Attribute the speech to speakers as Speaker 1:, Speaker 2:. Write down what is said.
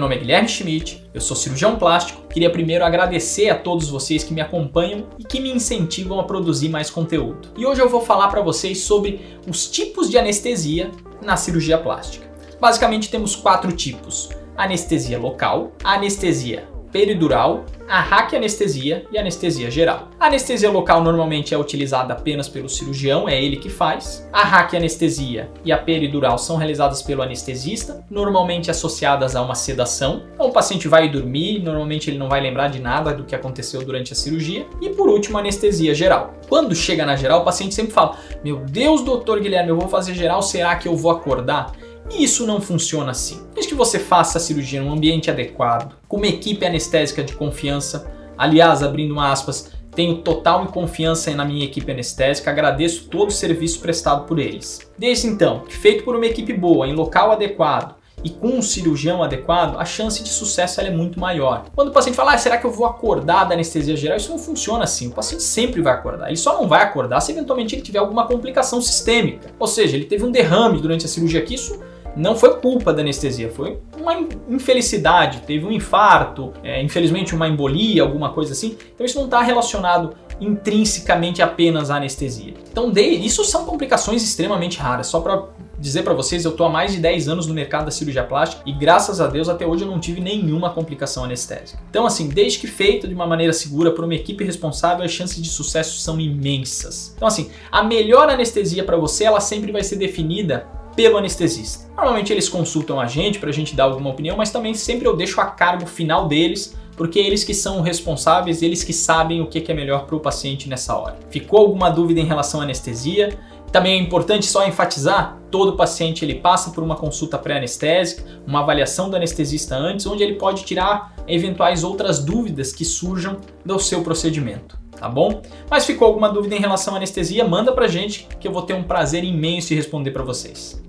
Speaker 1: nome é Guilherme Schmidt, eu sou cirurgião plástico. Queria primeiro agradecer a todos vocês que me acompanham e que me incentivam a produzir mais conteúdo. E hoje eu vou falar para vocês sobre os tipos de anestesia na cirurgia plástica. Basicamente temos quatro tipos: anestesia local, anestesia peridural, a raquianestesia e anestesia geral. A anestesia local normalmente é utilizada apenas pelo cirurgião, é ele que faz. A raquianestesia e a peridural são realizadas pelo anestesista, normalmente associadas a uma sedação. Então o paciente vai dormir, normalmente ele não vai lembrar de nada do que aconteceu durante a cirurgia. E por último, a anestesia geral. Quando chega na geral, o paciente sempre fala: Meu Deus, doutor Guilherme, eu vou fazer geral, será que eu vou acordar? E isso não funciona assim. Desde que você faça a cirurgia num ambiente adequado, com uma equipe anestésica de confiança, aliás, abrindo aspas, tenho total confiança na minha equipe anestésica, agradeço todo o serviço prestado por eles. Desde então, feito por uma equipe boa, em local adequado, e com um cirurgião adequado, a chance de sucesso é muito maior. Quando o paciente fala, ah, será que eu vou acordar da anestesia geral? Isso não funciona assim. O paciente sempre vai acordar. Ele só não vai acordar se eventualmente ele tiver alguma complicação sistêmica. Ou seja, ele teve um derrame durante a cirurgia que isso não foi culpa da anestesia, foi uma infelicidade, teve um infarto, é, infelizmente uma embolia, alguma coisa assim. Então isso não está relacionado intrinsecamente apenas à anestesia. Então isso são complicações extremamente raras. Só para dizer para vocês, eu estou há mais de 10 anos no mercado da cirurgia plástica e graças a Deus até hoje eu não tive nenhuma complicação anestésica. Então assim, desde que feita de uma maneira segura por uma equipe responsável, as chances de sucesso são imensas. Então assim, a melhor anestesia para você, ela sempre vai ser definida pelo anestesista. Normalmente eles consultam a gente para a gente dar alguma opinião, mas também sempre eu deixo a cargo final deles, porque eles que são responsáveis, eles que sabem o que é melhor para o paciente nessa hora. Ficou alguma dúvida em relação à anestesia? Também é importante só enfatizar, todo paciente ele passa por uma consulta pré-anestésica, uma avaliação do anestesista antes, onde ele pode tirar eventuais outras dúvidas que surjam do seu procedimento tá bom? Mas ficou alguma dúvida em relação à anestesia, manda pra gente que eu vou ter um prazer imenso em responder para vocês.